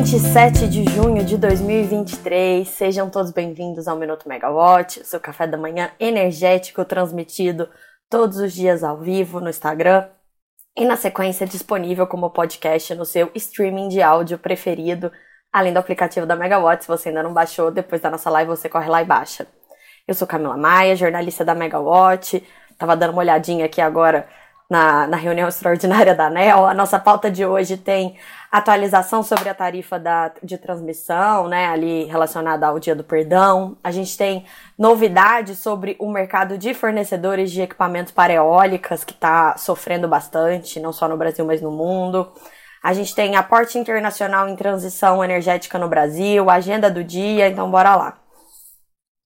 27 de junho de 2023. Sejam todos bem-vindos ao Minuto Megawatt, seu café da manhã energético transmitido todos os dias ao vivo no Instagram e na sequência disponível como podcast no seu streaming de áudio preferido, além do aplicativo da Megawatt. Se você ainda não baixou, depois da nossa live você corre lá e baixa. Eu sou Camila Maia, jornalista da Megawatt. Tava dando uma olhadinha aqui agora na, na reunião extraordinária da ANEL. A nossa pauta de hoje tem atualização sobre a tarifa da, de transmissão, né, ali relacionada ao Dia do Perdão. A gente tem novidades sobre o mercado de fornecedores de equipamentos para eólicas, que está sofrendo bastante, não só no Brasil, mas no mundo. A gente tem aporte internacional em transição energética no Brasil, agenda do dia, então bora lá.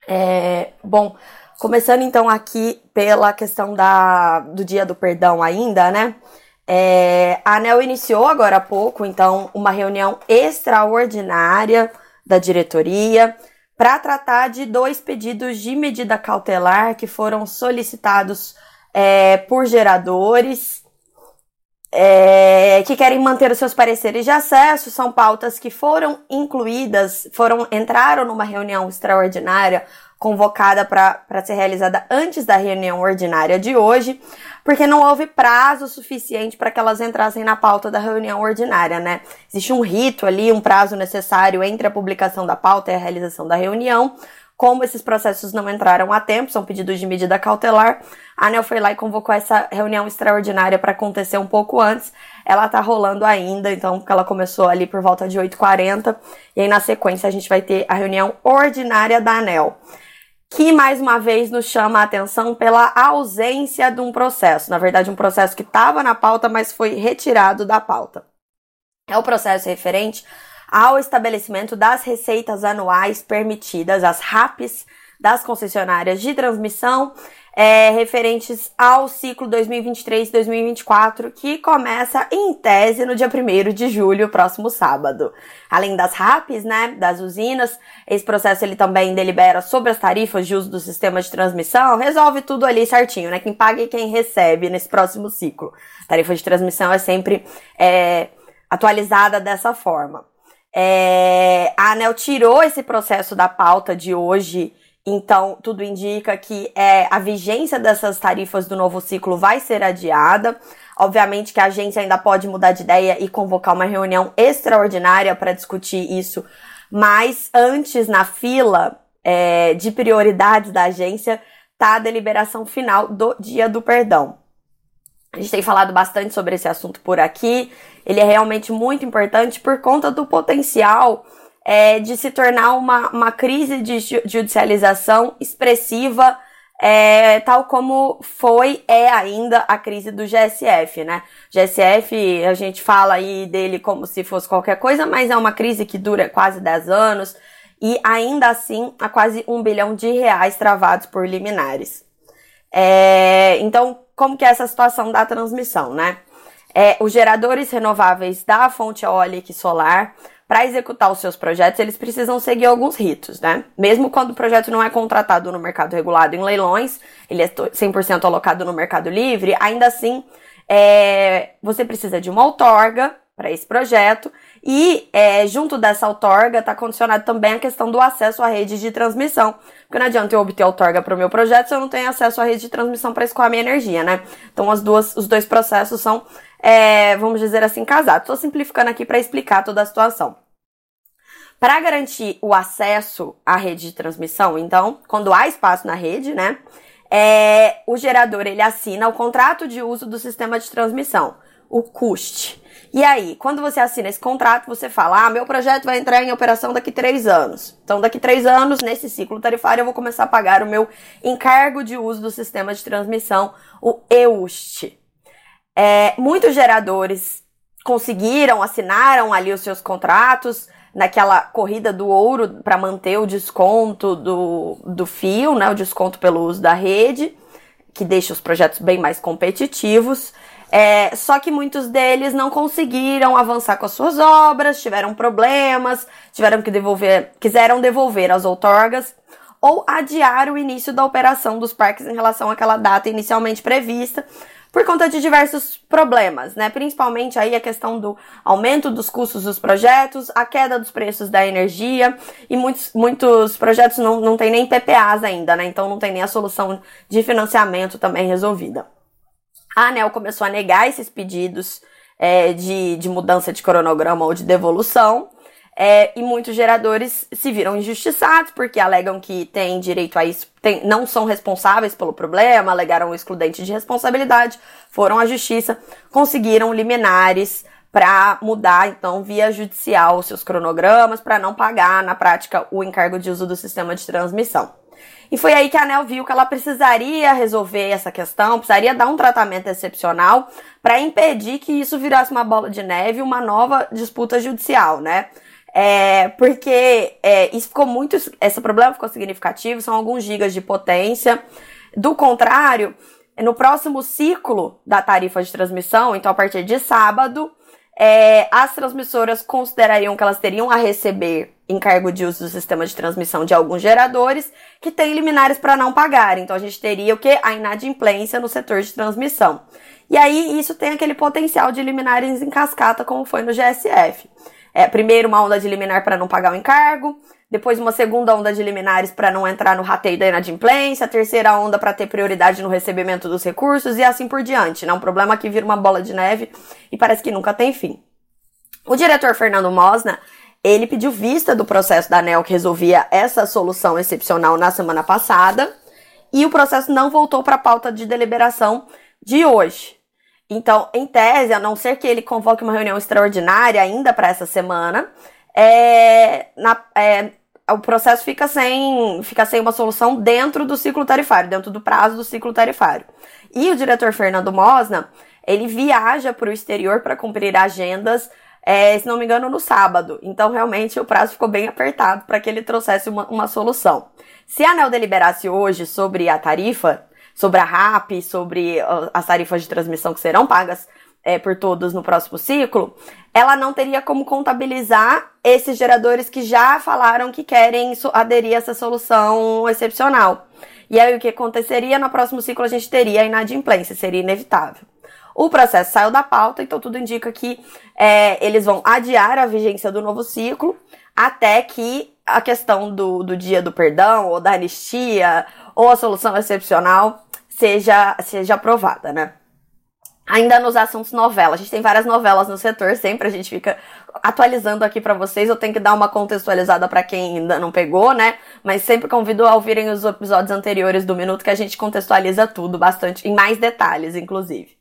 É, bom, começando então aqui pela questão da, do Dia do Perdão ainda, né? É, a ANEL iniciou agora há pouco, então, uma reunião extraordinária da diretoria para tratar de dois pedidos de medida cautelar que foram solicitados é, por geradores é, que querem manter os seus pareceres de acesso. São pautas que foram incluídas, foram entraram numa reunião extraordinária convocada para ser realizada antes da reunião ordinária de hoje, porque não houve prazo suficiente para que elas entrassem na pauta da reunião ordinária, né? Existe um rito ali, um prazo necessário entre a publicação da pauta e a realização da reunião. Como esses processos não entraram a tempo, são pedidos de medida cautelar, a ANEL foi lá e convocou essa reunião extraordinária para acontecer um pouco antes. Ela tá rolando ainda, então ela começou ali por volta de 8h40, e aí na sequência a gente vai ter a reunião ordinária da ANEL que mais uma vez nos chama a atenção pela ausência de um processo. Na verdade, um processo que estava na pauta, mas foi retirado da pauta. É o processo referente ao estabelecimento das receitas anuais permitidas, as RAPs, das concessionárias de transmissão é, referentes ao ciclo 2023-2024, que começa em tese no dia 1 de julho, próximo sábado. Além das RAPs, né, das usinas, esse processo ele também delibera sobre as tarifas de uso do sistema de transmissão, resolve tudo ali certinho, né, quem paga e quem recebe nesse próximo ciclo. A tarifa de transmissão é sempre é, atualizada dessa forma. É, a ANEL tirou esse processo da pauta de hoje então, tudo indica que é, a vigência dessas tarifas do novo ciclo vai ser adiada. Obviamente que a agência ainda pode mudar de ideia e convocar uma reunião extraordinária para discutir isso, mas antes, na fila é, de prioridades da agência, está a deliberação final do Dia do Perdão. A gente tem falado bastante sobre esse assunto por aqui. Ele é realmente muito importante por conta do potencial é, de se tornar uma, uma crise de judicialização expressiva, é, tal como foi, é ainda a crise do GSF, né? GSF, a gente fala aí dele como se fosse qualquer coisa, mas é uma crise que dura quase 10 anos e ainda assim há quase um bilhão de reais travados por liminares. É, então, como que é essa situação da transmissão, né? É, os geradores renováveis da fonte eólica e solar para executar os seus projetos, eles precisam seguir alguns ritos, né? Mesmo quando o projeto não é contratado no mercado regulado em leilões, ele é 100% alocado no mercado livre, ainda assim, é, você precisa de uma outorga para esse projeto e é, junto dessa outorga está condicionado também a questão do acesso à rede de transmissão. Porque não adianta eu obter outorga para o meu projeto se eu não tenho acesso à rede de transmissão para escoar minha energia, né? Então as duas, os dois processos são, é, vamos dizer assim, casados. Estou simplificando aqui para explicar toda a situação. Para garantir o acesso à rede de transmissão, então, quando há espaço na rede, né, é, o gerador ele assina o contrato de uso do sistema de transmissão, o CUST. E aí, quando você assina esse contrato, você fala: ah, meu projeto vai entrar em operação daqui três anos. Então, daqui três anos, nesse ciclo tarifário, eu vou começar a pagar o meu encargo de uso do sistema de transmissão, o EUST. É, muitos geradores conseguiram, assinaram ali os seus contratos, naquela corrida do ouro para manter o desconto do, do fio, né, o desconto pelo uso da rede, que deixa os projetos bem mais competitivos. É, só que muitos deles não conseguiram avançar com as suas obras, tiveram problemas, tiveram que devolver, quiseram devolver as outorgas ou adiar o início da operação dos parques em relação àquela data inicialmente prevista, por conta de diversos problemas, né? Principalmente aí a questão do aumento dos custos dos projetos, a queda dos preços da energia e muitos, muitos projetos não, não tem nem PPAs ainda, né? Então não tem nem a solução de financiamento também resolvida. A ANEL começou a negar esses pedidos é, de, de mudança de cronograma ou de devolução. É, e muitos geradores se viram injustiçados porque alegam que têm direito a isso, tem, não são responsáveis pelo problema, alegaram o excludente de responsabilidade, foram à justiça, conseguiram liminares para mudar, então, via judicial os seus cronogramas, para não pagar, na prática, o encargo de uso do sistema de transmissão. E foi aí que a ANEL viu que ela precisaria resolver essa questão, precisaria dar um tratamento excepcional para impedir que isso virasse uma bola de neve, uma nova disputa judicial, né? É, porque é, isso ficou muito. Esse problema ficou significativo, são alguns gigas de potência. Do contrário, no próximo ciclo da tarifa de transmissão, então a partir de sábado, é, as transmissoras considerariam que elas teriam a receber encargo de uso do sistema de transmissão de alguns geradores que têm liminares para não pagar. Então a gente teria o que? A inadimplência no setor de transmissão. E aí isso tem aquele potencial de liminares em cascata, como foi no GSF. É, primeiro uma onda de liminar para não pagar o encargo, depois uma segunda onda de liminares para não entrar no rateio da inadimplência, a terceira onda para ter prioridade no recebimento dos recursos e assim por diante. Né? Um problema que vira uma bola de neve e parece que nunca tem fim. O diretor Fernando Mosna, ele pediu vista do processo da ANEL que resolvia essa solução excepcional na semana passada e o processo não voltou para a pauta de deliberação de hoje. Então, em tese, a não ser que ele convoque uma reunião extraordinária ainda para essa semana, é, na, é, o processo fica sem, fica sem uma solução dentro do ciclo tarifário, dentro do prazo do ciclo tarifário. E o diretor Fernando Mosna, ele viaja para o exterior para cumprir agendas, é, se não me engano, no sábado. Então, realmente, o prazo ficou bem apertado para que ele trouxesse uma, uma solução. Se a ANEL deliberasse hoje sobre a tarifa, sobre a RAP, sobre as tarifas de transmissão que serão pagas é, por todos no próximo ciclo, ela não teria como contabilizar esses geradores que já falaram que querem aderir a essa solução excepcional. E aí o que aconteceria no próximo ciclo a gente teria a inadimplência, seria inevitável. O processo saiu da pauta, então tudo indica que é, eles vão adiar a vigência do novo ciclo até que a questão do, do dia do perdão ou da anistia ou a solução excepcional seja, seja aprovada, né? Ainda nos assuntos novela, a gente tem várias novelas no setor, sempre a gente fica atualizando aqui para vocês. Eu tenho que dar uma contextualizada para quem ainda não pegou, né? Mas sempre convido a ouvirem os episódios anteriores do Minuto que a gente contextualiza tudo bastante, em mais detalhes, inclusive.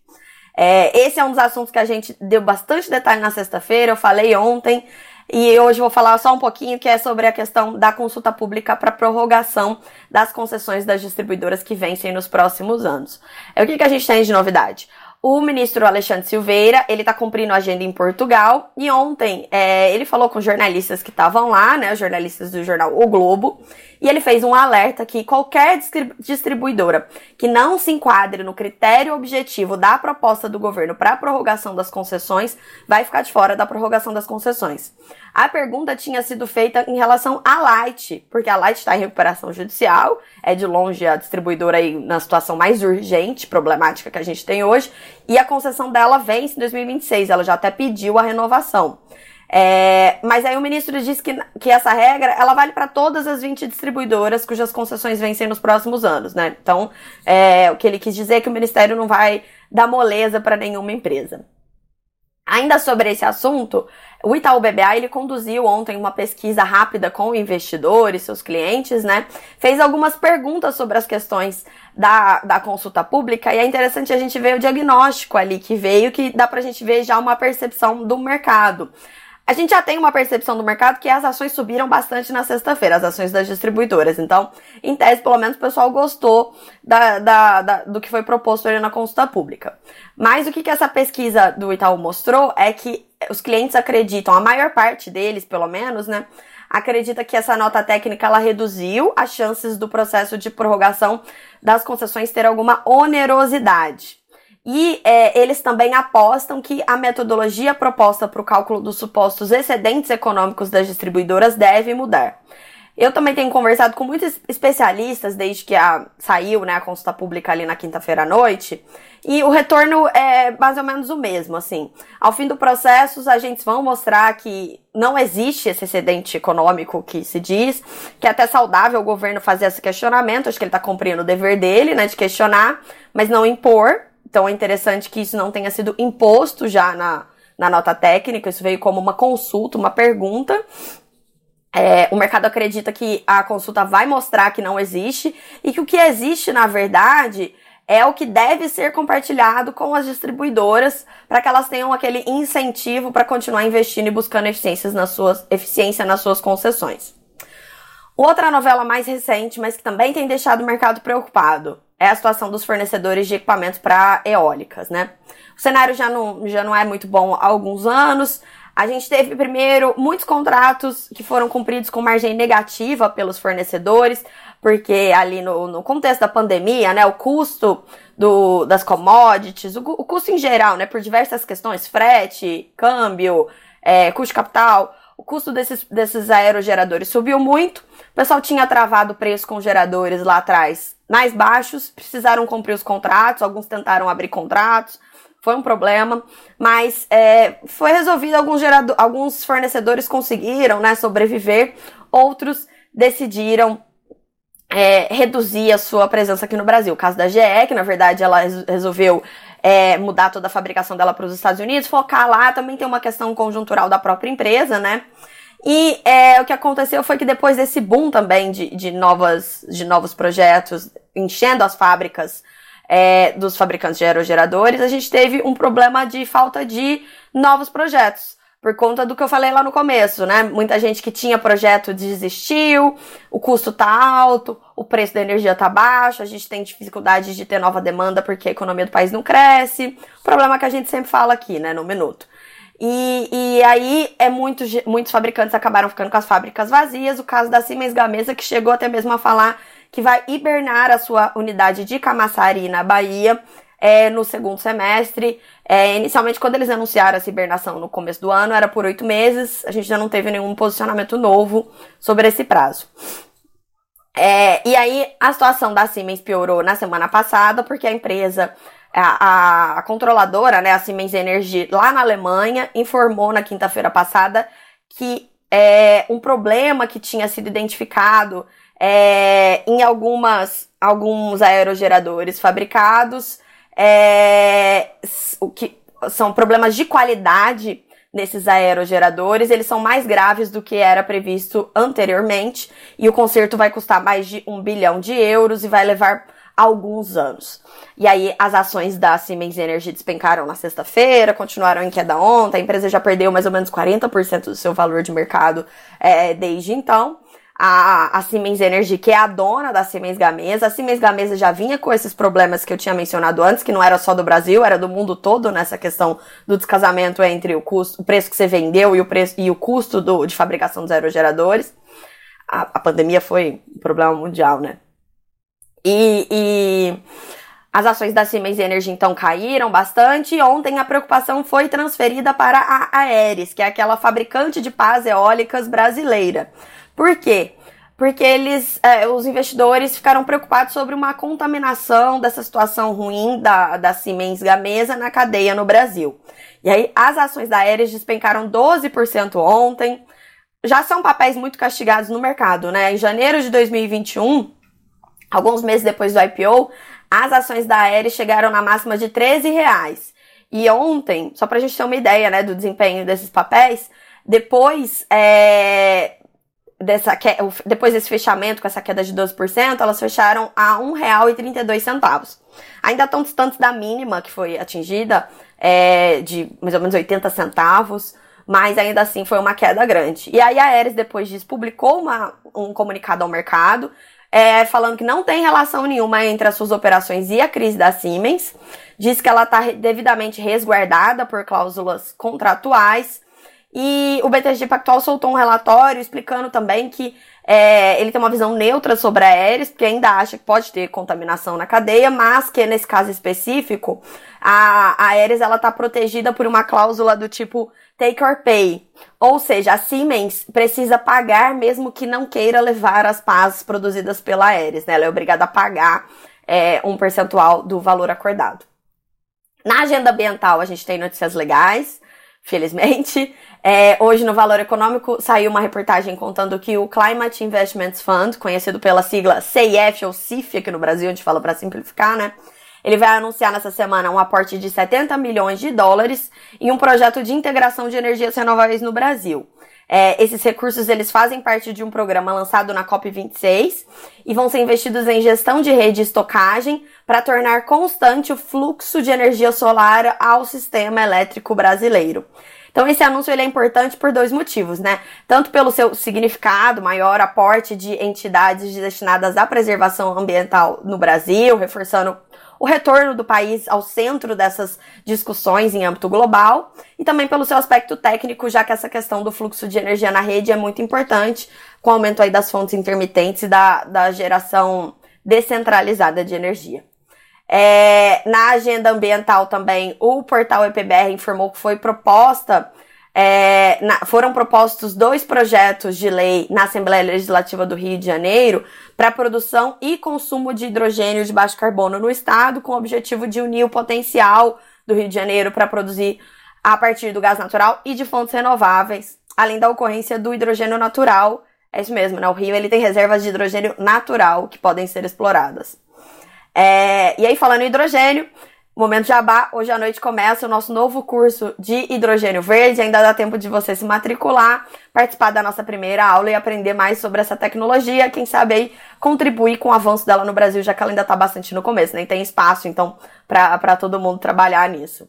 É, esse é um dos assuntos que a gente deu bastante detalhe na sexta-feira, eu falei ontem. E hoje vou falar só um pouquinho que é sobre a questão da consulta pública para prorrogação das concessões das distribuidoras que vencem nos próximos anos. É o que, que a gente tem de novidade? O ministro Alexandre Silveira, ele está cumprindo a agenda em Portugal e ontem é, ele falou com jornalistas que estavam lá, né, jornalistas do jornal O Globo, e ele fez um alerta que qualquer distribuidora que não se enquadre no critério objetivo da proposta do governo para a prorrogação das concessões vai ficar de fora da prorrogação das concessões. A pergunta tinha sido feita em relação à Light, porque a Light está em recuperação judicial, é de longe a distribuidora aí na situação mais urgente, problemática que a gente tem hoje, e a concessão dela vence em 2026, ela já até pediu a renovação. É, mas aí o ministro disse que, que essa regra ela vale para todas as 20 distribuidoras cujas concessões vencem nos próximos anos, né? Então, é, o que ele quis dizer é que o ministério não vai dar moleza para nenhuma empresa. Ainda sobre esse assunto, o Itaú BBA ele conduziu ontem uma pesquisa rápida com investidores, seus clientes, né? Fez algumas perguntas sobre as questões da, da consulta pública e é interessante a gente ver o diagnóstico ali que veio, que dá pra gente ver já uma percepção do mercado. A gente já tem uma percepção do mercado que as ações subiram bastante na sexta-feira, as ações das distribuidoras. Então, em tese, pelo menos o pessoal gostou da, da, da, do que foi proposto ali na consulta pública. Mas o que, que essa pesquisa do Itaú mostrou é que os clientes acreditam, a maior parte deles, pelo menos, né? Acredita que essa nota técnica ela reduziu as chances do processo de prorrogação das concessões ter alguma onerosidade. E é, eles também apostam que a metodologia proposta para o cálculo dos supostos excedentes econômicos das distribuidoras deve mudar. Eu também tenho conversado com muitos especialistas desde que a, saiu né, a consulta pública ali na quinta-feira à noite. E o retorno é mais ou menos o mesmo, assim. Ao fim do processo, os agentes vão mostrar que não existe esse excedente econômico que se diz, que é até saudável o governo fazer esse questionamento, acho que ele está cumprindo o dever dele, né, de questionar, mas não impor. Então é interessante que isso não tenha sido imposto já na, na nota técnica, isso veio como uma consulta, uma pergunta. É, o mercado acredita que a consulta vai mostrar que não existe e que o que existe, na verdade, é o que deve ser compartilhado com as distribuidoras para que elas tenham aquele incentivo para continuar investindo e buscando eficiências nas suas, eficiência nas suas concessões. Outra novela mais recente, mas que também tem deixado o mercado preocupado, é a situação dos fornecedores de equipamentos para eólicas, né? O cenário já não, já não é muito bom há alguns anos. A gente teve primeiro muitos contratos que foram cumpridos com margem negativa pelos fornecedores, porque ali no, no contexto da pandemia, né, o custo do, das commodities, o, o custo em geral, né, por diversas questões, frete, câmbio, é, custo de capital, o custo desses, desses aerogeradores subiu muito. Pessoal tinha travado o preço com geradores lá atrás mais baixos, precisaram cumprir os contratos, alguns tentaram abrir contratos, foi um problema, mas é, foi resolvido, alguns, gerador, alguns fornecedores conseguiram né, sobreviver, outros decidiram é, reduzir a sua presença aqui no Brasil. O caso da GE, que na verdade ela resolveu é, mudar toda a fabricação dela para os Estados Unidos, focar lá, também tem uma questão conjuntural da própria empresa, né? E é, o que aconteceu foi que depois desse boom também de, de, novas, de novos projetos, enchendo as fábricas é, dos fabricantes de aerogeradores, a gente teve um problema de falta de novos projetos por conta do que eu falei lá no começo, né? Muita gente que tinha projeto desistiu, o custo tá alto, o preço da energia tá baixo, a gente tem dificuldade de ter nova demanda porque a economia do país não cresce. Problema que a gente sempre fala aqui, né, no minuto. E, e aí é muito, muitos fabricantes acabaram ficando com as fábricas vazias. O caso da Siemens Gamesa, que chegou até mesmo a falar que vai hibernar a sua unidade de Camaçari na Bahia é, no segundo semestre. É, inicialmente, quando eles anunciaram essa hibernação no começo do ano, era por oito meses. A gente ainda não teve nenhum posicionamento novo sobre esse prazo. É, e aí, a situação da Siemens piorou na semana passada, porque a empresa, a, a controladora, né, a Siemens Energy, lá na Alemanha, informou na quinta-feira passada que é, um problema que tinha sido identificado é, em algumas, alguns aerogeradores fabricados é, o que são problemas de qualidade nesses aerogeradores, eles são mais graves do que era previsto anteriormente, e o conserto vai custar mais de um bilhão de euros e vai levar alguns anos. E aí as ações da Siemens Energy despencaram na sexta-feira, continuaram em queda ontem, a empresa já perdeu mais ou menos 40% do seu valor de mercado é, desde então a, a Siemens Energy, que é a dona da Siemens Gamesa. A Siemens Gamesa já vinha com esses problemas que eu tinha mencionado antes, que não era só do Brasil, era do mundo todo nessa questão do descasamento entre o custo, o preço que você vendeu e o preço e o custo do, de fabricação dos aerogeradores. A, a pandemia foi um problema mundial, né? E, e as ações da Siemens Energy então caíram bastante ontem a preocupação foi transferida para a Aeres, que é aquela fabricante de pás eólicas brasileira. Por quê? Porque eles, é, os investidores ficaram preocupados sobre uma contaminação dessa situação ruim da, da Siemens Gamesa na cadeia no Brasil. E aí as ações da Aeres despencaram 12% ontem. Já são papéis muito castigados no mercado, né? Em janeiro de 2021, alguns meses depois do IPO, as ações da Aeres chegaram na máxima de 13 reais. E ontem, só para a gente ter uma ideia né, do desempenho desses papéis, depois é, dessa depois desse fechamento com essa queda de 12%, elas fecharam a R$ 1,32. Ainda estão distantes da mínima que foi atingida, é, de mais ou menos 80 centavos, mas ainda assim foi uma queda grande. E aí a Ares, depois disso, publicou uma, um comunicado ao mercado, é, falando que não tem relação nenhuma entre as suas operações e a crise da Siemens. Diz que ela está devidamente resguardada por cláusulas contratuais e o BTG Pactual soltou um relatório explicando também que é, ele tem uma visão neutra sobre a Aeres, porque ainda acha que pode ter contaminação na cadeia, mas que nesse caso específico, a, a Aeres ela está protegida por uma cláusula do tipo take or pay. Ou seja, a Siemens precisa pagar mesmo que não queira levar as pás produzidas pela Aeres, né? Ela é obrigada a pagar é, um percentual do valor acordado. Na agenda ambiental, a gente tem notícias legais, felizmente. É, hoje, no Valor Econômico, saiu uma reportagem contando que o Climate Investments Fund, conhecido pela sigla CIF ou CIF aqui no Brasil, a gente fala para simplificar, né? Ele vai anunciar nessa semana um aporte de 70 milhões de dólares em um projeto de integração de energias renováveis no Brasil. É, esses recursos eles fazem parte de um programa lançado na COP26 e vão ser investidos em gestão de rede e estocagem para tornar constante o fluxo de energia solar ao sistema elétrico brasileiro. Então esse anúncio ele é importante por dois motivos, né? Tanto pelo seu significado, maior aporte de entidades destinadas à preservação ambiental no Brasil, reforçando o retorno do país ao centro dessas discussões em âmbito global e também pelo seu aspecto técnico, já que essa questão do fluxo de energia na rede é muito importante, com o aumento aí das fontes intermitentes e da, da geração descentralizada de energia. É, na agenda ambiental também, o portal EPBR informou que foi proposta é, na, foram propostos dois projetos de lei na Assembleia Legislativa do Rio de Janeiro para produção e consumo de hidrogênio de baixo carbono no estado, com o objetivo de unir o potencial do Rio de Janeiro para produzir a partir do gás natural e de fontes renováveis, além da ocorrência do hidrogênio natural. É isso mesmo, né? O Rio ele tem reservas de hidrogênio natural que podem ser exploradas. É, e aí, falando em hidrogênio, Momento Jabá, hoje à noite começa o nosso novo curso de hidrogênio verde. Ainda dá tempo de você se matricular, participar da nossa primeira aula e aprender mais sobre essa tecnologia. Quem sabe aí contribuir com o avanço dela no Brasil, já que ela ainda está bastante no começo, nem né? tem espaço, então, para todo mundo trabalhar nisso.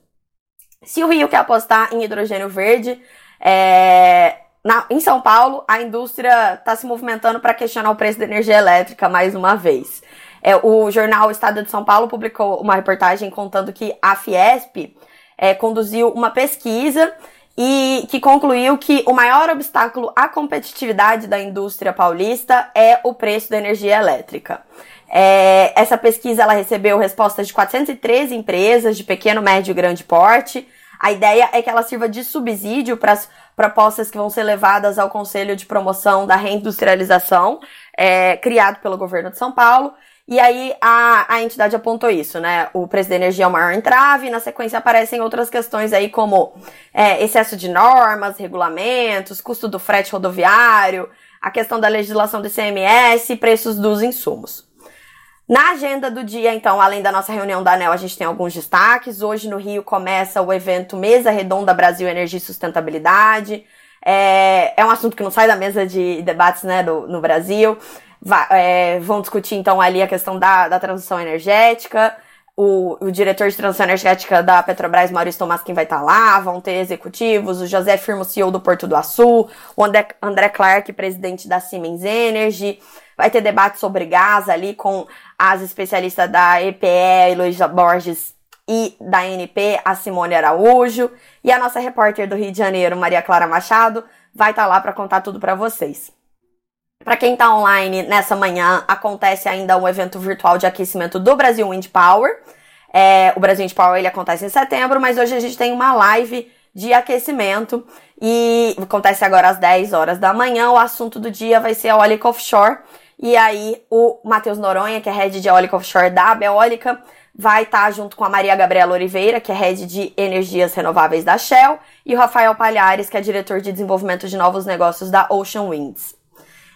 Se o Rio quer apostar em hidrogênio verde, é, na, em São Paulo, a indústria está se movimentando para questionar o preço da energia elétrica mais uma vez. É, o jornal Estado de São Paulo publicou uma reportagem contando que a Fiesp é, conduziu uma pesquisa e que concluiu que o maior obstáculo à competitividade da indústria paulista é o preço da energia elétrica. É, essa pesquisa ela recebeu respostas de 413 empresas de pequeno, médio e grande porte. A ideia é que ela sirva de subsídio para as propostas que vão ser levadas ao Conselho de Promoção da Reindustrialização, é, criado pelo governo de São Paulo, e aí a, a entidade apontou isso, né? O preço da energia é o maior entrave, e na sequência aparecem outras questões aí como é, excesso de normas, regulamentos, custo do frete rodoviário, a questão da legislação do ICMS e preços dos insumos. Na agenda do dia, então, além da nossa reunião da ANEL, a gente tem alguns destaques. Hoje no Rio começa o evento Mesa Redonda Brasil Energia e Sustentabilidade. É, é um assunto que não sai da mesa de debates né, do, no Brasil é, vão discutir então ali a questão da, da transição energética. O, o, diretor de transição energética da Petrobras, Maurício Tomás, quem vai estar tá lá, vão ter executivos, o José Firmo, CEO do Porto do Açu, o André, André Clark, presidente da Siemens Energy, vai ter debate sobre gás ali com as especialistas da EPE, Heloísa Borges, e da NP, a Simone Araújo, e a nossa repórter do Rio de Janeiro, Maria Clara Machado, vai estar tá lá para contar tudo para vocês. Para quem está online nessa manhã, acontece ainda um evento virtual de aquecimento do Brasil Wind Power. É, o Brasil Wind Power ele acontece em setembro, mas hoje a gente tem uma live de aquecimento e acontece agora às 10 horas da manhã. O assunto do dia vai ser eólica offshore. E aí o Matheus Noronha, que é head de eólica offshore da Beólica, vai estar tá junto com a Maria Gabriela Oliveira, que é head de energias renováveis da Shell, e o Rafael Palhares, que é diretor de desenvolvimento de novos negócios da Ocean Winds.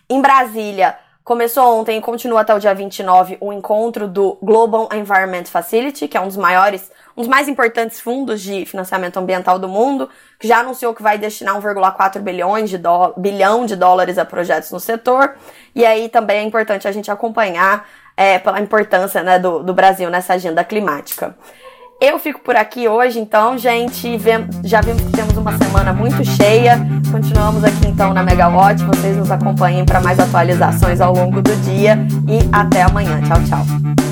Em Brasília, começou ontem e continua até o dia 29 o encontro do Global Environment Facility, que é um dos maiores, um dos mais importantes fundos de financiamento ambiental do mundo, que já anunciou que vai destinar 1,4 bilhões de bilhão de dólares a projetos no setor. E aí também é importante a gente acompanhar é, pela importância né, do, do Brasil nessa agenda climática. Eu fico por aqui hoje, então, gente. Já vimos que temos uma semana muito cheia. Continuamos aqui então na Megawatt. Vocês nos acompanhem para mais atualizações ao longo do dia e até amanhã. Tchau, tchau.